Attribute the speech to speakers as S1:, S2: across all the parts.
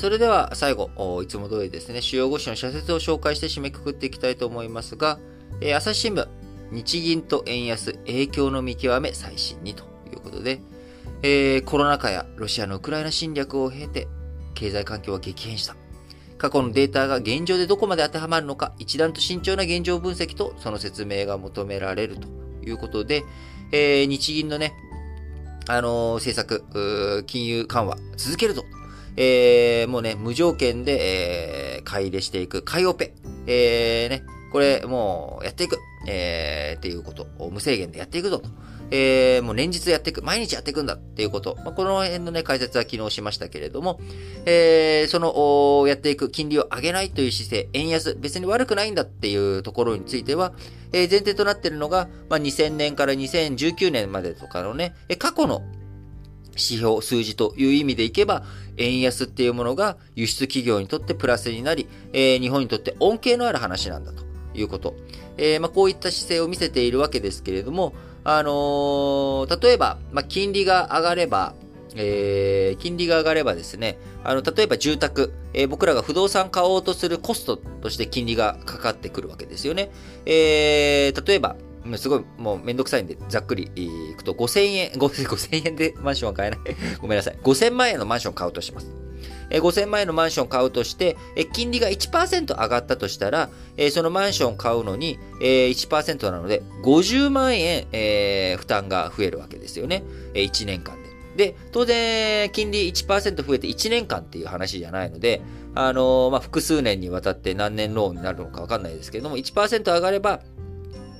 S1: それでは最後、いつも通りですね、主要5紙の社説を紹介して締めくくっていきたいと思いますが、えー、朝日新聞、日銀と円安、影響の見極め最新にということで、えー、コロナ禍やロシアのウクライナ侵略を経て、経済環境は激変した。過去のデータが現状でどこまで当てはまるのか、一段と慎重な現状分析とその説明が求められるということで、えー、日銀のね、あのー、政策、金融緩和続けるぞ。えー、もうね、無条件で、えー、買い入れしていく、買いオペ。えー、ね、これ、もう、やっていく。えー、っていうこと。を無制限でやっていくぞと。えー、もう連日やっていく、毎日やっていくんだっていうこと。まあ、この辺のね、解説は昨日しましたけれども、えー、その、やっていく。金利を上げないという姿勢、円安、別に悪くないんだっていうところについては、えー、前提となっているのが、まあ、2000年から2019年までとかのね、過去の指標、数字という意味でいけば、円安っていうものが輸出企業にとってプラスになり、えー、日本にとって恩恵のある話なんだということ。えー、まあ、こういった姿勢を見せているわけですけれども、あのー、例えば、まあ、金利が上がれば、えー、金利が上がればですね、あの、例えば住宅、えー、僕らが不動産買おうとするコストとして金利がかかってくるわけですよね。えー、例えば、すごい、もうめんどくさいんで、ざっくりいくと、5000円、5000円でマンションは買えない。ごめんなさい。5000万円のマンションを買うとします。え5000万円のマンションを買うとして、金利が1%上がったとしたら、そのマンションを買うのに、え1%なので、50万円、負担が増えるわけですよね。え1年間で。で、当然、金利1%増えて1年間っていう話じゃないので、あの、まあ、複数年にわたって何年ローンになるのかわかんないですけれども、1%上がれば、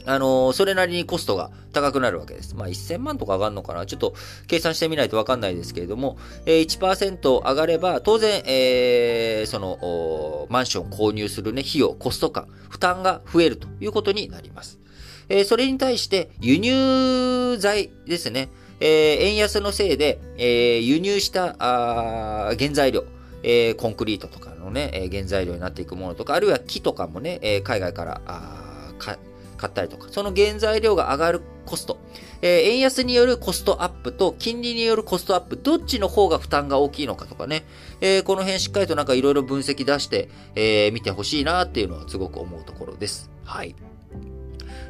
S1: あの、それなりにコストが高くなるわけです。まあ、1000万とか上がるのかな？ちょっと計算してみないとわかんないですけれども、えー、1%上がれば、当然、えー、その、マンション購入するね、費用、コスト感、負担が増えるということになります。えー、それに対して、輸入材ですね。えー、円安のせいで、え、輸入したあ原材料、え、コンクリートとかのね、え、原材料になっていくものとか、あるいは木とかもね、え、海外からあか買ったりとか、その原材料が上がるコスト、えー、円安によるコストアップと金利によるコストアップ、どっちの方が負担が大きいのかとかね、えー、この辺しっかりとなんかいろいろ分析出して、えー、見てほしいなっていうのはすごく思うところです。はい。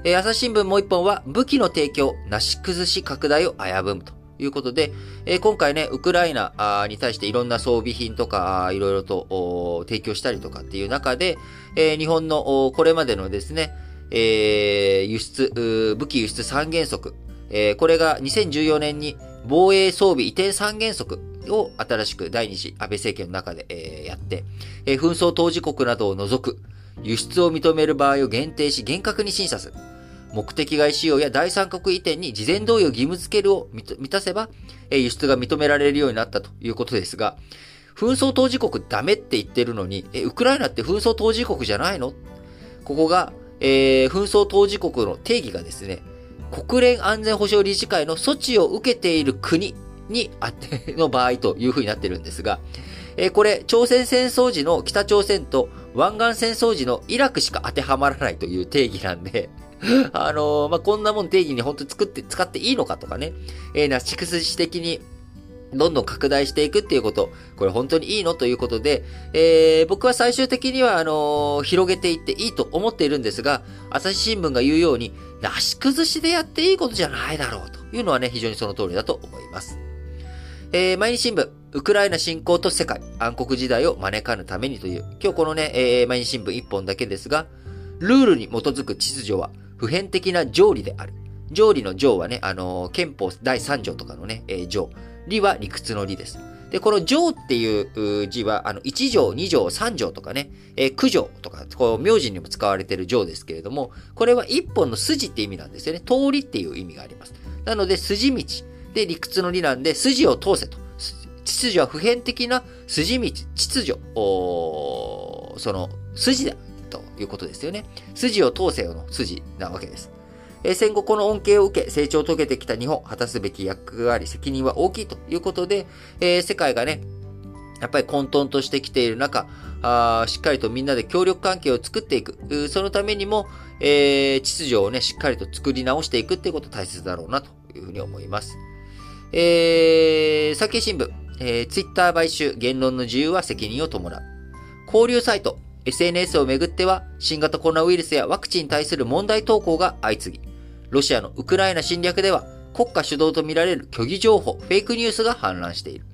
S1: えー、朝日新聞もう一本は武器の提供、なし崩し拡大を危ぶむと。いうことで、えー、今回ね、ウクライナに対していろんな装備品とか、いろいろと提供したりとかっていう中で、えー、日本のこれまでのですね、えー、輸出、武器輸出三原則、えー、これが2014年に防衛装備移転三原則を新しく第二次安倍政権の中で、えー、やって、えー、紛争当事国などを除く輸出を認める場合を限定し厳格に審査する。目的外使用や第三国移転に事前同意を義務付けるを満たせば、え、輸出が認められるようになったということですが、紛争当事国ダメって言ってるのに、え、ウクライナって紛争当事国じゃないの？ここがえー、紛争当事国の定義がですね、国連安全保障理事会の措置を受けている国にあって、の場合という風になってるんですが、えー、これ、朝鮮戦争時の北朝鮮と湾岸戦争時のイラクしか当てはまらないという定義なんで、あのー、まあ、こんなもん定義に本当に作って、使っていいのかとかね、えー、な、蓄積的にどんどん拡大していくっていうこと、これ本当にいいの？ということで、えー、僕は最終的には、あのー、広げていっていいと思っているんですが、朝日新聞が言うように、なし崩しでやっていいことじゃないだろうというのはね、非常にその通りだと思います。えー、毎日新聞、ウクライナ侵攻と世界、暗黒時代を招かぬためにという、今日このね、えー、毎日新聞一本だけですが、ルールに基づく秩序は普遍的な条理である。条理の条はね、あのー、憲法第3条とかのね、えー、条。理は理屈の理です。で、この条っていう字は、あの、1条、2条、3条とかね、えー、9条とか、こう、名字にも使われている条ですけれども、これは一本の筋って意味なんですよね。通りっていう意味があります。なので、筋道。で、理屈の理なんで、筋を通せと。秩序は普遍的な筋道、秩序、その、筋だということですよね。筋を通せよの筋なわけです。え戦後この恩恵を受け成長を遂げてきた日本、果たすべき役があり責任は大きいということで、え、世界がね、やっぱり混沌としてきている中、あしっかりとみんなで協力関係を作っていく。そのためにも、えー、秩序をね、しっかりと作り直していくっていうこと大切だろうなというふうに思います。えー、産経新聞、えー、ツイッター買収、言論の自由は責任を伴う。交流サイト、SNS をめぐっては、新型コロナウイルスやワクチンに対する問題投稿が相次ぎ、ロシアのウクライナ侵略では、国家主導とみられる虚偽情報、フェイクニュースが氾濫している。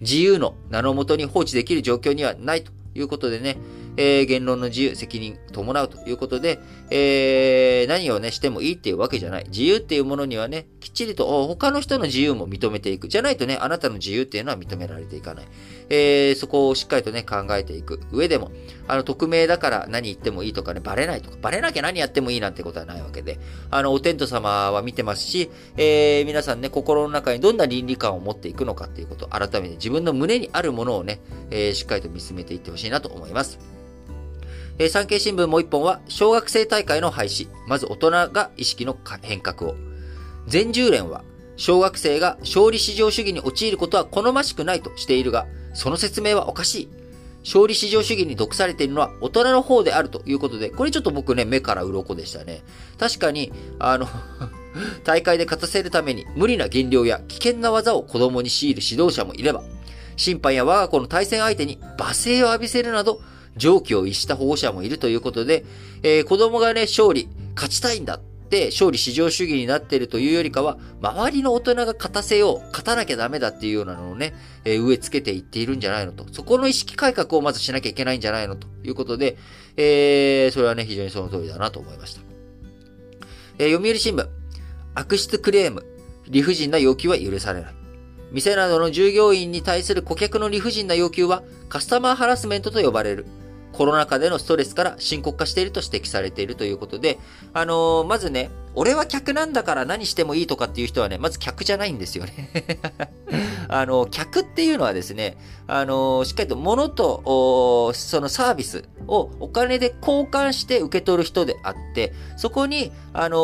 S1: 自由の名のもとに放置できる状況にはないということでね、えー、言論の自由、責任伴うということで、えー、何をね、してもいいっていうわけじゃない。自由っていうものにはね、きっちりと他の人の自由も認めていく。じゃないとね、あなたの自由っていうのは認められていかない。えー、そこをしっかりとね、考えていく上でも、あの、匿名だから何言ってもいいとかね、バレないとか、バレなきゃ何やってもいいなんてことはないわけで、あの、お天道様は見てますし、えー、皆さんね、心の中にどんな倫理観を持っていくのかっていうこと、改めて自分の胸にあるものをね、えー、しっかりと見つめていってほしいなと思います。えー、産経新聞もう一本は、小学生大会の廃止。まず大人が意識の変革を。全従連は、小学生が勝利至上主義に陥ることは好ましくないとしているが、その説明はおかしい。勝利至上主義に毒されているのは大人の方であるということで、これちょっと僕ね、目から鱗でしたね。確かに、あの 大会で勝たせるために無理な減量や危険な技を子供に強いる指導者もいれば、審判や我が子の対戦相手に罵声を浴びせるなど、常軌を逸した保護者もいるということで、えー、子供がね、勝利、勝ちたいんだって勝利至上主義になっているというよりかは、周りの大人が勝たせよう、勝たなきゃダメだっていうようなのをね、えー、植え付けていっているんじゃないのと。そこの意識改革をまずしなきゃいけないんじゃないのということで、えー、それはね、非常にその通りだなと思いました。えー、読売新聞、悪質クレーム、理不尽な要求は許されない。店などの従業員に対する顧客の理不尽な要求はカスタマーハラスメントと呼ばれる。コロナ禍でのストレスから深刻化していると指摘されているということで、あのー、まずね、俺は客なんだから何してもいいとかっていう人はね、まず客じゃないんですよね あの、客っていうのはですね、あの、しっかりと物と、そのサービスをお金で交換して受け取る人であって、そこに、あの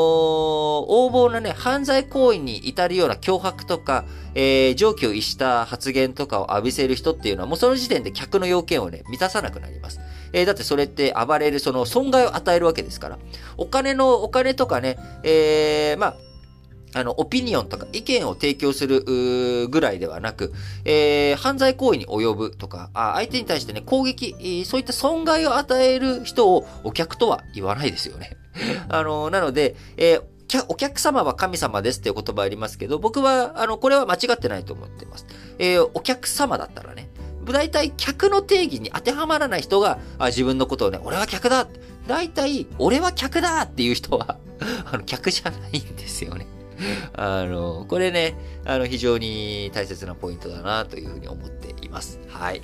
S1: 横暴なね、犯罪行為に至るような脅迫とか、えー、上記を逸した発言とかを浴びせる人っていうのは、もうその時点で客の要件をね、満たさなくなります。えー、だってそれって暴れる、その損害を与えるわけですから。お金の、お金とかね、えー、まあ、あの、オピニオンとか意見を提供するぐらいではなく、えー、犯罪行為に及ぶとか、あ相手に対してね、攻撃、そういった損害を与える人をお客とは言わないですよね。あの、なので、えーお客様は神様ですっていう言葉ありますけど、僕は、あの、これは間違ってないと思ってます。えー、お客様だったらね、大体客の定義に当てはまらない人が、あ自分のことをね、俺は客だ大体、俺は客だっていう人は あの、客じゃないんですよね。あの、これね、あの、非常に大切なポイントだなというふうに思っています。はい。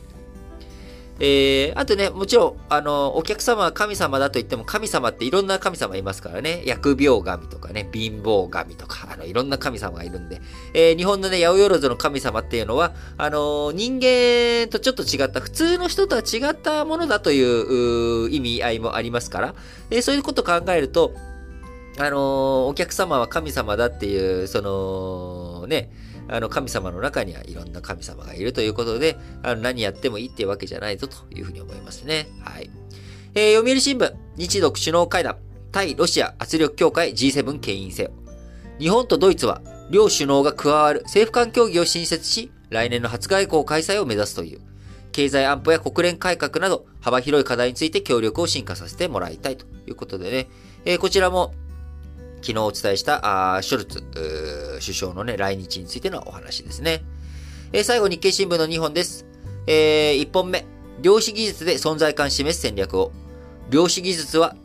S1: えー、あとね、もちろん、あの、お客様は神様だと言っても、神様っていろんな神様いますからね。疫病神とかね、貧乏神とか、あの、いろんな神様がいるんで、えー、日本のね、八百万の神様っていうのは、あの、人間とちょっと違った、普通の人とは違ったものだという意味合いもありますから、えー、そういうことを考えると、あの、お客様は神様だっていう、その、ね、あの、神様の中にはいろんな神様がいるということで、あの、何やってもいいっていうわけじゃないぞというふうに思いますね。はい。えー、読売新聞、日独首脳会談、対ロシア圧力強化へ G7 牽引せよ。日本とドイツは、両首脳が加わる政府間協議を新設し、来年の初外交開催を目指すという、経済安保や国連改革など幅広い課題について協力を進化させてもらいたいということでね、えー、こちらも昨日お伝えしたあショルツ首相のね、来日についてのお話ですね。えー、最後、日経新聞の2本です。えー、1本目。量子技術で存在感示す戦略を。量子技術は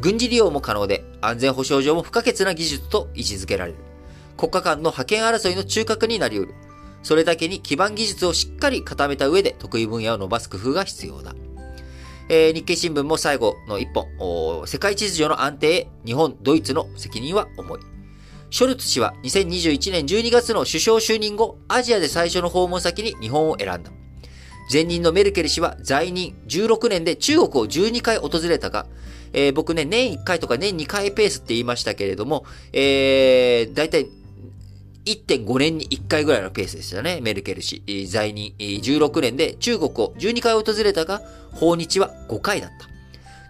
S1: 軍事利用も可能で安全保障上も不可欠な技術と位置づけられる。国家間の覇権争いの中核になり得る。それだけに基盤技術をしっかり固めた上で得意分野を伸ばす工夫が必要だ。えー、日経新聞も最後の一本、世界秩序の安定へ日本、ドイツの責任は重い。ショルツ氏は2021年12月の首相就任後、アジアで最初の訪問先に日本を選んだ。前任のメルケル氏は在任16年で中国を12回訪れたが、えー、僕ね、年1回とか年2回ペースって言いましたけれども、えー、だいたい1.5年に1回ぐらいのペースでしたね。メルケル氏、在任16年で中国を12回訪れたが、訪日は5回だった。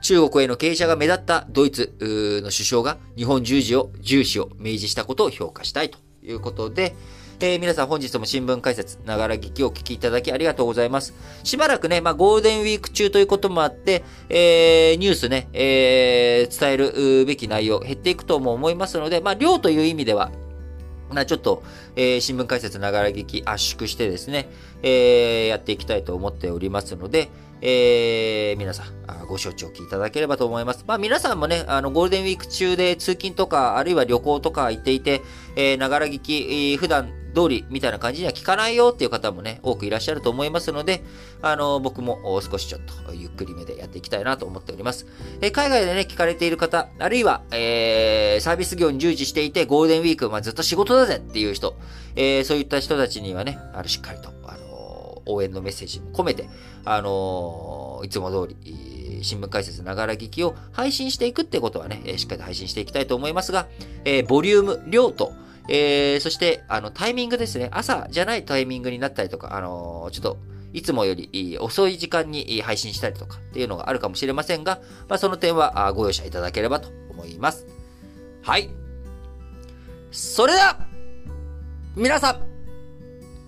S1: 中国への傾斜が目立ったドイツの首相が日本十字を、重視を明示したことを評価したいということで、えー、皆さん本日も新聞解説、ながら聞きをお聞きいただきありがとうございます。しばらくね、まあ、ゴールデンウィーク中ということもあって、えー、ニュースね、えー、伝えるべき内容減っていくとも思いますので、まあ、量という意味では、ま、ちょっと、えー、新聞解説ながら聞き圧縮してですね、えー、やっていきたいと思っておりますので、えー、皆さん、ご承知おきいただければと思います。まあ皆さんもね、あの、ゴールデンウィーク中で通勤とか、あるいは旅行とか行っていて、え、ながら聞き、普段通りみたいな感じには聞かないよっていう方もね、多くいらっしゃると思いますので、あの、僕も少しちょっとゆっくりめでやっていきたいなと思っております。え海外でね、聞かれている方、あるいは、えー、サービス業に従事していて、ゴールデンウィーク、まあ、ずっと仕事だぜっていう人、えー、そういった人たちにはね、あの、しっかりと、あの応援のメッセージも込めて、あのいつも通り、新聞解説ながら聞きを配信していくってことはね、しっかりと配信していきたいと思いますが、えー、ボリューム、量と、えー、そして、あの、タイミングですね。朝じゃないタイミングになったりとか、あのー、ちょっと、いつもより遅い時間に配信したりとかっていうのがあるかもしれませんが、まあ、その点はご容赦いただければと思います。はい。それでは、皆さん、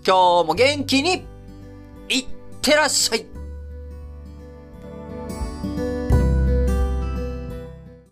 S1: 今日も元気に、いってらっしゃい